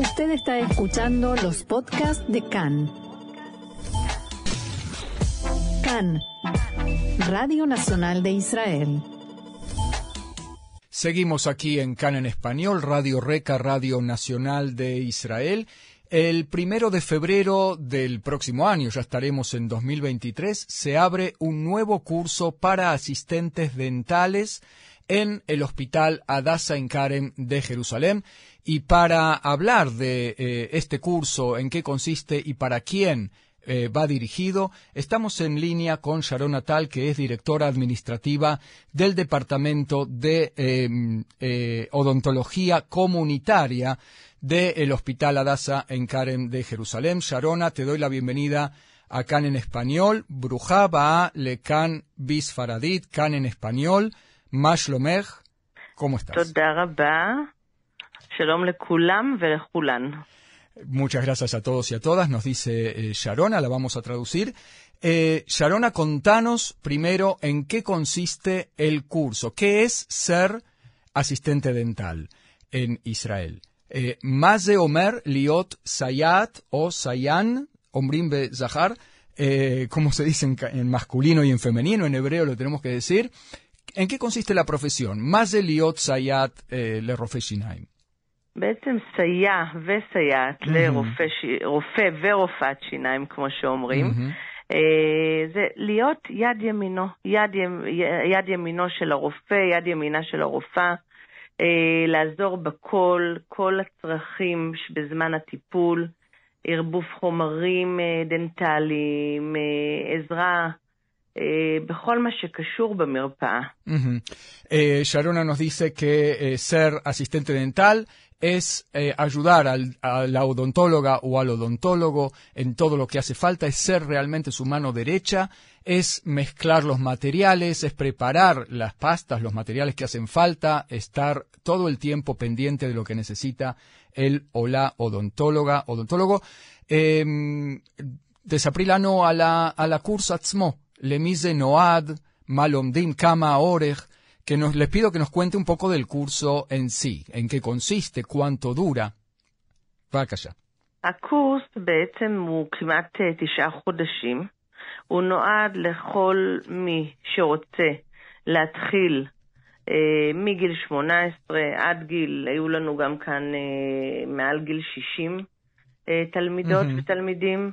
Usted está escuchando los podcasts de CAN. CAN, Radio Nacional de Israel. Seguimos aquí en CAN en español, Radio Reca, Radio Nacional de Israel. El primero de febrero del próximo año, ya estaremos en 2023, se abre un nuevo curso para asistentes dentales en el Hospital Adasa en Karen de Jerusalén. Y para hablar de eh, este curso, en qué consiste y para quién eh, va dirigido, estamos en línea con Sharon Natal, que es directora administrativa del Departamento de em, eh, Odontología Comunitaria del Hospital Adasa en Karen de Jerusalén. Sharona, te doy la bienvenida a Can en Español. Brujaba Le Can Bis Faradit, Can en Español. Mashlomech, ¿cómo estás? Muchas gracias a todos y a todas, nos dice eh, Sharona, la vamos a traducir. Eh, Sharona, contanos primero en qué consiste el curso. ¿Qué es ser asistente dental en Israel? Eh, de Omer Liot Sayat o Sayan, Omrim Be Zahar, como se dice en, masculino y en femenino, en hebreo lo tenemos que decir. ¿En qué consiste la profesión? más de liot sayat le רופא שיניים. בעצם סייע וסייעת לרופא ורופאת שיניים, כמו שאומרים. זה להיות יד ימינו, יד, יד ימינו של הרופא, יד ימינה של הרופאה, לעזור בכל, כל הצרכים בזמן הטיפול, ערבוב חומרים דנטליים, עזרה Eh, Sharona nos dice que eh, ser asistente dental es eh, ayudar a la odontóloga o al odontólogo en todo lo que hace falta, es ser realmente su mano derecha, es mezclar los materiales, es preparar las pastas, los materiales que hacen falta, estar todo el tiempo pendiente de lo que necesita el o la odontóloga, odontólogo. Eh, desaprilano a la, a la cursa Lemise Noad, Malomdim Kama Orej, que nos, les pido que nos cuente un poco del curso en sí, en qué consiste, cuánto dura. בבקשה. הקורס בעצם הוא כמעט תשעה חודשים. הוא נועד לכל מי שרוצה להתחיל אה, מגיל 18 עד גיל, היו לנו גם כאן אה, מעל גיל 60 אה, תלמידות mm-hmm. ותלמידים.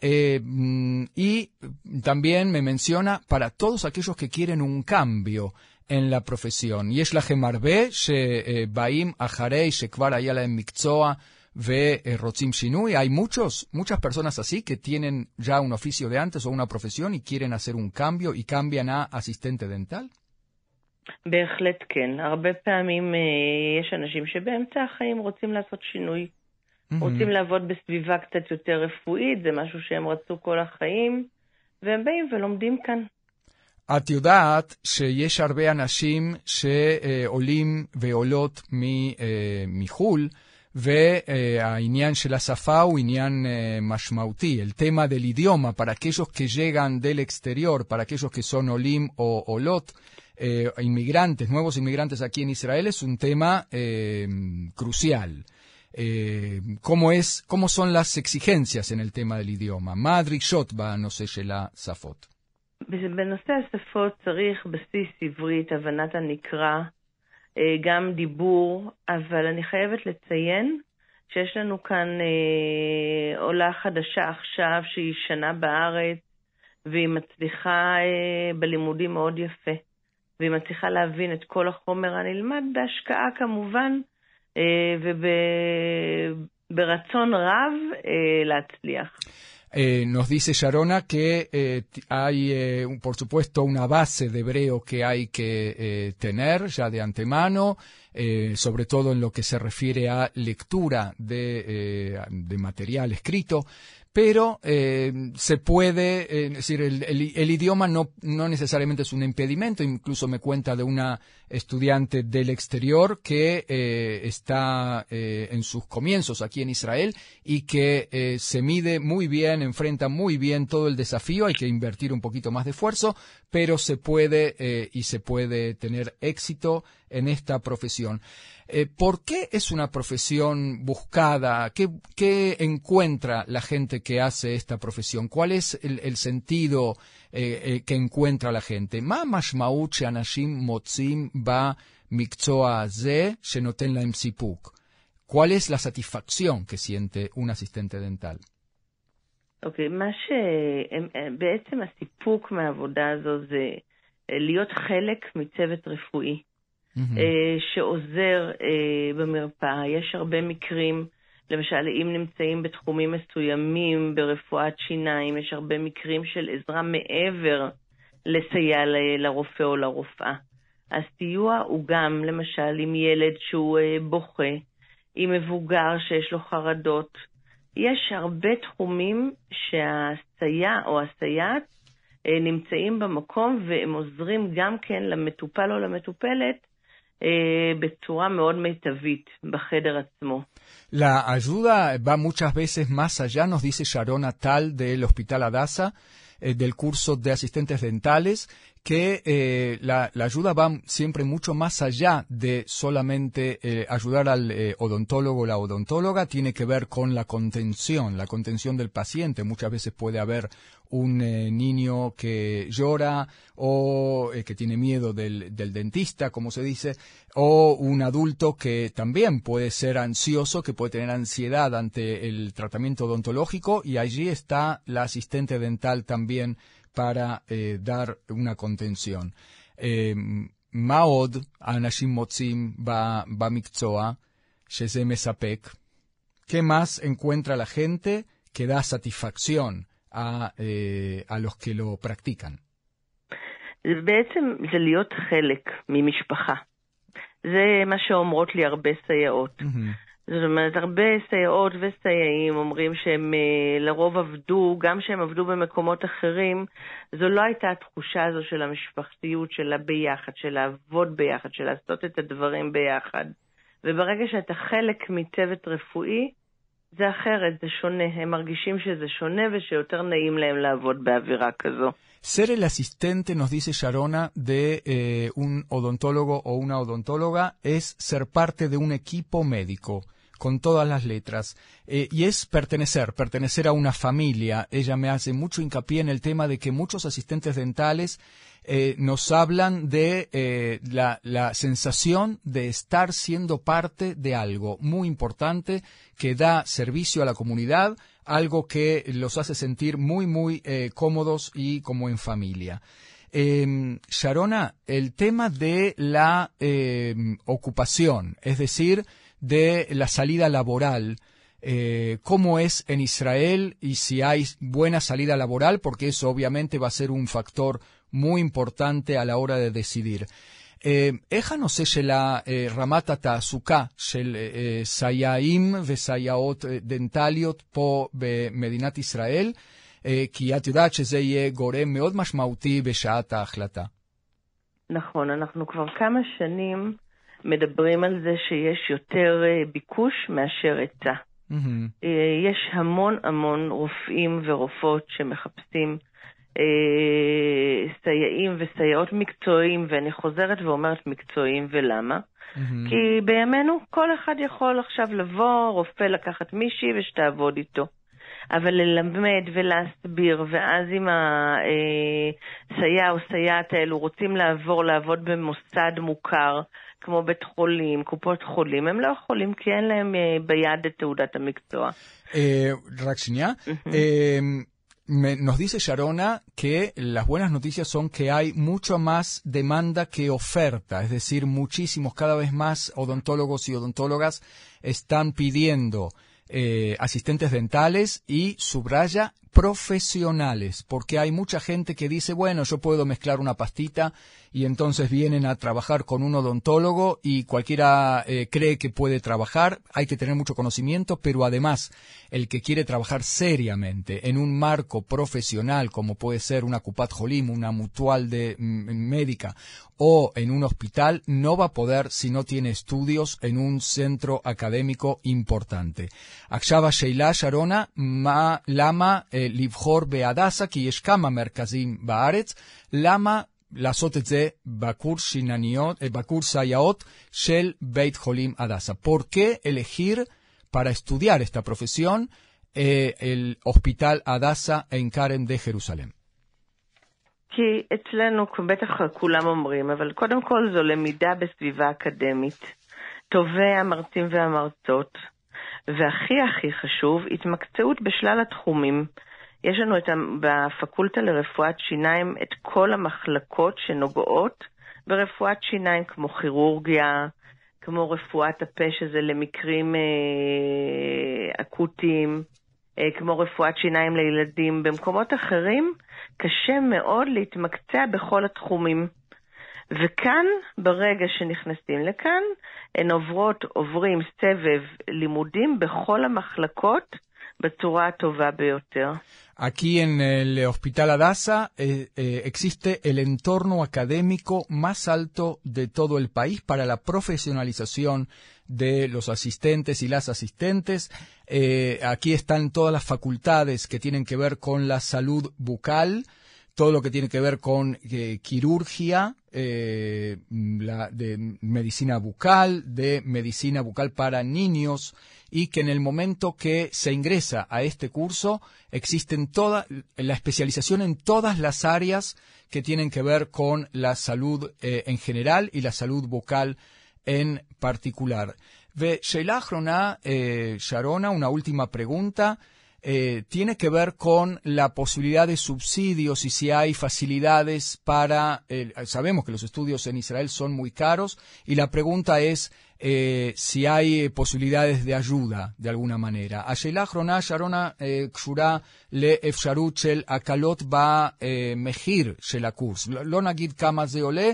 eh, mm, y también me menciona para todos aquellos que quieren un cambio en la profesión. Y es la gemarbe, baim ajarei, shekvar ayala en mikzoa, ve rotzim shinui. Hay muchos, muchas personas así que tienen ya un oficio de antes o una profesión y quieren hacer un cambio y cambian a asistente dental. בהחלט כן. הרבה פעמים יש אנשים שבאמצע החיים רוצים לעשות שינוי. Mm-hmm. רוצים לעבוד בסביבה קצת יותר רפואית, זה משהו שהם רצו כל החיים, והם באים ולומדים כאן. את יודעת שיש הרבה אנשים שעולים ועולות מ- אה, מחו"ל, והעניין של השפה הוא עניין אה, משמעותי. אל תמה דל אידיומה, פרקשוס כז'גן דל אקסטריור, פרקשוס כסון עולים או עולות. אה, אינמיגרנטס, נוויבוס אינמיגרנטס אקי אין ישראל, סונטמה קרוסיאל. Eh, cómo, es, cómo son las exigencias en el tema del idioma. Shotba no sé la Safot. בנושא השפות צריך בסיס עברית, הבנת הנקרא, גם דיבור, אבל אני חייבת לציין שיש לנו כאן אה, עולה חדשה עכשיו שהיא שנה בארץ, והיא מצליחה אה, בלימודים מאוד יפה, והיא מצליחה להבין את כל החומר הנלמד בהשקעה כמובן Eh, nos dice Sharona que eh, hay, eh, por supuesto, una base de hebreo que hay que tener ya de antemano, eh, sobre todo en lo que se refiere a lectura de, eh, material escrito, pero eh, se puede, es decir, el, el, idioma no, no necesariamente es un impedimento, incluso me cuenta de una estudiante del exterior que eh, está en sus comienzos aquí en Israel y que se mide muy bien, enfrenta muy bien todo el desafío, hay que invertir un poquito más de esfuerzo, pero se puede y se puede tener éxito en esta profesión. Eh, ¿Por qué es una profesión buscada? ¿Qué, ¿Qué, encuentra la gente que hace esta profesión? ¿Cuál es el, el sentido eh, eh, que encuentra la gente? מה המשמעות שאנשים מוצאים במקצוע הזה שנותן להם סיפוק? ¿Cuál es la satisfacción que siente un asistente dental? אוקיי, okay, מה שבעצם הסיפוק מהעבודה הזו זה להיות חלק מצוות רפואי. Mm-hmm. שעוזר במרפאה. יש הרבה מקרים, למשל, אם נמצאים בתחומים מסוימים ברפואת שיניים, יש הרבה מקרים של עזרה מעבר לסייע לרופא או לרופאה. הסיוע הוא גם, למשל, עם ילד שהוא בוכה, עם מבוגר שיש לו חרדות. יש הרבה תחומים שהסייע או הסייעת נמצאים במקום והם עוזרים גם כן למטופל או למטופלת בצורה מאוד מיטבית בחדר עצמו. La ayuda va muchas veces más allá, nos dice Sharona Tal del Hospital Adasa, eh, del curso de asistentes dentales, que eh, la, la, ayuda va siempre mucho más allá de solamente eh, ayudar al eh, odontólogo o la odontóloga, tiene que ver con la contención, la contención del paciente. Muchas veces puede haber un eh, niño que llora o que tiene miedo del, del, dentista, como se dice, o un adulto que también puede ser ansioso, que puede tener ansiedad ante el tratamiento odontológico y allí está la asistente dental también para eh, dar una contención. מה עוד האנשים מוצאים במקצוע שזה מספק? ¿Qué más encuentra la gente que da satisfacción a, eh, a los que lo practican? בעצם זה להיות חלק ממשפחה. זה מה שאומרות לי הרבה סייעות. Mm-hmm. זאת אומרת, הרבה סייעות וסייעים אומרים שהם לרוב עבדו, גם שהם עבדו במקומות אחרים, זו לא הייתה התחושה הזו של המשפחתיות, של הביחד, של לעבוד ביחד, של לעשות את הדברים ביחד. וברגע שאתה חלק מצוות רפואי, זה אחרת, זה שונה. הם מרגישים שזה שונה ושיותר נעים להם לעבוד באווירה כזו. Ser el asistente, nos dice Sharona, de eh, un odontólogo o una odontóloga es ser parte de un equipo médico con todas las letras. Eh, y es pertenecer, pertenecer a una familia. Ella me hace mucho hincapié en el tema de que muchos asistentes dentales eh, nos hablan de eh, la, sensación de estar siendo parte de algo muy importante que da servicio a la comunidad, algo que los hace sentir muy, muy eh, cómodos y como en familia. Eh, Sharona, el tema de la em, ocupación, es decir, de la salida laboral, eh, cómo es en Israel y si hay buena salida laboral, porque eso obviamente va a ser un factor muy importante a la hora de decidir. איך הנושא של רמת התעסוקה של סייעים וסייעות דנטליות פה במדינת ישראל, כי את יודעת שזה יהיה גורם מאוד משמעותי בשעת ההחלטה. נכון, אנחנו כבר כמה שנים מדברים על זה שיש יותר ביקוש מאשר היצע. Mm-hmm. יש המון המון רופאים ורופאות שמחפשים אה, סייעים וסייעות מקצועיים, ואני חוזרת ואומרת מקצועיים, ולמה? Mm-hmm. כי בימינו כל אחד יכול עכשיו לבוא, רופא לקחת מישהי ושתעבוד איתו. אבל ללמד ולהסביר, ואז אם הסייע או סייעת האלו רוצים לעבור לעבוד במוסד מוכר, כמו בית חולים, קופות חולים, הם לא יכולים כי אין להם ביד את תעודת המקצוע. רק שנייה. Me, nos dice Sharona que las buenas noticias son que hay mucho más demanda que oferta, es decir, muchísimos, cada vez más odontólogos y odontólogas están pidiendo eh, asistentes dentales y subraya profesionales, porque hay mucha gente que dice, bueno, yo puedo mezclar una pastita y entonces vienen a trabajar con un odontólogo y cualquiera eh, cree que puede trabajar, hay que tener mucho conocimiento, pero además el que quiere trabajar seriamente en un marco profesional como puede ser una Cupat Jolim, una mutual de mm, médica o en un hospital no va a poder si no tiene estudios en un centro académico importante. Akshava Sheila Sharona ma lama eh, livhor beadasa ki merkazim baaretz lama לעשות את זה בקורס שינניות, בקורס סייעות של בית חולים הדסה? ¿Por qué elegir para estudiar esta profesión eh, el Hospital Adasa en Karen de Jerusalén? כי אצלנו, בטח כולם אומרים, אבל קודם כל זו למידה בסביבה אקדמית. טובי המרצים והמרצות, והכי הכי חשוב, התמקצעות בשלל התחומים. יש לנו את, בפקולטה לרפואת שיניים את כל המחלקות שנוגעות ברפואת שיניים, כמו כירורגיה, כמו רפואת הפה, שזה למקרים אה, אקוטיים, אה, כמו רפואת שיניים לילדים. במקומות אחרים קשה מאוד להתמקצע בכל התחומים. וכאן, ברגע שנכנסים לכאן, הן עוברות, עוברים סבב לימודים בכל המחלקות. Aquí en el Hospital Adasa eh, eh, existe el entorno académico más alto de todo el país para la profesionalización de los asistentes y las asistentes. Eh, aquí están todas las facultades que tienen que ver con la salud bucal, todo lo que tiene que ver con quirurgia, la, de medicina bucal, de medicina bucal para niños, y que en el momento que se ingresa a este curso existen toda la especialización en todas las áreas que tienen que ver con la salud eh, en general y la salud vocal en particular. Ve eh, Sharona, una última pregunta Eh, tiene que ver con la posibilidad de subsidios y si hay facilidades para... sabemos que los estudios en Israel son muy caros y la pregunta es eh, si hay posibilidades de ayuda de alguna manera. השאלה האחרונה, שרונה, קשורה לאפשרות של הקלות במחיר של הקורס. לא נגיד כמה זה עולה,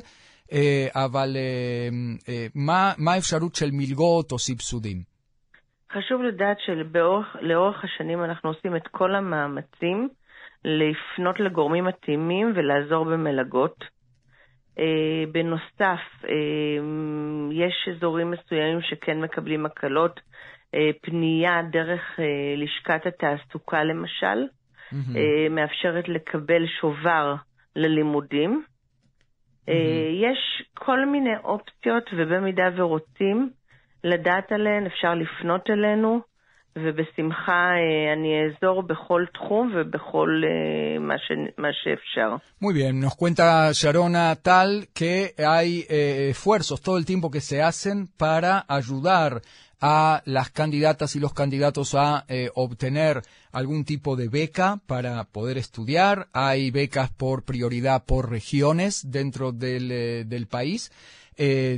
אבל מה האפשרות של מלגות או סבסודים? חשוב לדעת שלאורך השנים אנחנו עושים את כל המאמצים לפנות לגורמים מתאימים ולעזור במלגות. Uh, בנוסף, uh, יש אזורים מסוימים שכן מקבלים הקלות, uh, פנייה דרך לשכת התעסוקה למשל, mm-hmm. מאפשרת לקבל שובר ללימודים. Mm-hmm. יש כל מיני אופציות, ובמידה ורוצים לדעת עליהן, אפשר לפנות אלינו. Muy bien, nos cuenta Sharona Tal que hay eh, esfuerzos todo el tiempo que se hacen para ayudar a las candidatas y los candidatos a eh, obtener algún tipo de beca para poder estudiar. Hay becas por prioridad por regiones dentro del, eh, del país.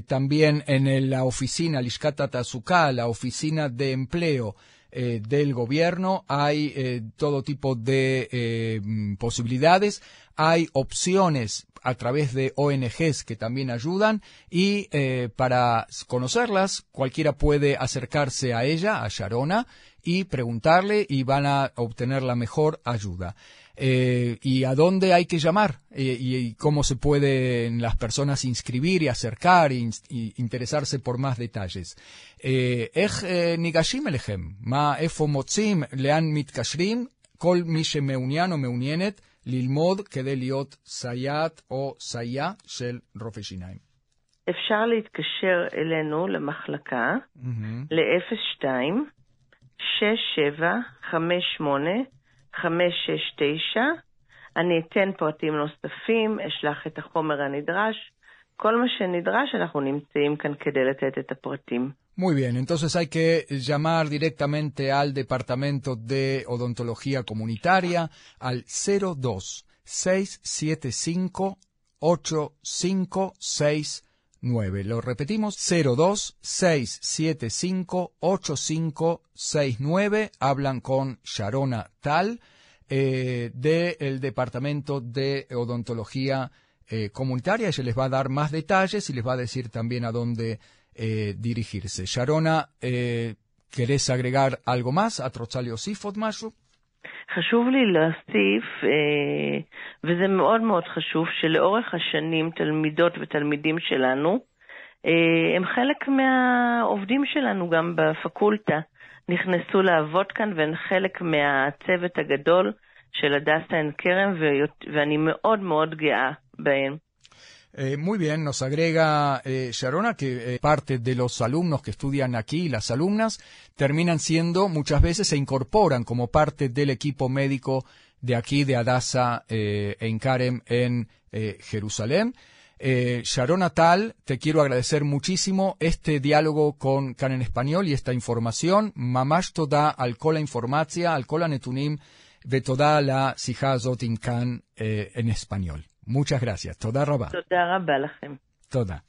también en la oficina Lishkata Tazuka, la oficina de empleo eh, del gobierno, hay eh, todo tipo de eh, posibilidades, hay opciones a través de ONGs que también ayudan y para conocerlas cualquiera puede acercarse a ella, a Sharona, y preguntarle y van a obtener la mejor ayuda. Eh, y a dónde hay que llamar eh, y, cómo se pueden las personas inscribir y acercar e interesarse por más detalles. איך ניגשים אליכם? מה, איפה מוצאים, לאן מתקשרים? כל מי שמעוניין או מעוניינת ללמוד כדי להיות סייעת או סייע של רופא שיניים. אפשר להתקשר אלינו למחלקה mm-hmm. ל-02 67 58 569, אני אתן פרטים נוספים, אשלח את החומר הנדרש. כל מה שנדרש, אנחנו נמצאים כאן כדי לתת את הפרטים. Muy bien, entonces hay que llamar directamente al Departamento de Odontología Comunitaria al 02 675 9. Lo repetimos, 026758569. Hablan con Sharona Tal eh, del Departamento de Odontología eh, Comunitaria. Ella les va a dar más detalles y les va a decir también a dónde eh, dirigirse. Sharona, eh, ¿querés agregar algo más a Trotzalio Sifot Mashu? חשוב לי להוסיף, אה, וזה מאוד מאוד חשוב, שלאורך השנים תלמידות ותלמידים שלנו, אה, הם חלק מהעובדים שלנו גם בפקולטה. נכנסו לעבוד כאן והן חלק מהצוות הגדול של הדסה עין כרם, ואני מאוד מאוד גאה בהן. Eh, muy bien, nos agrega eh, Sharona que eh, parte de los alumnos que estudian aquí, las alumnas, terminan siendo, muchas veces se incorporan como parte del equipo médico de aquí, de Adasa en Karem, en Jerusalén. Sharona Tal, te quiero agradecer muchísimo este diálogo con Can en español y esta información. Mamash toda al cola informacia, al cola netunim, de toda la sija zotin Can en español. Muchas gracias. Toda Rabá. Toda Rabá Toda.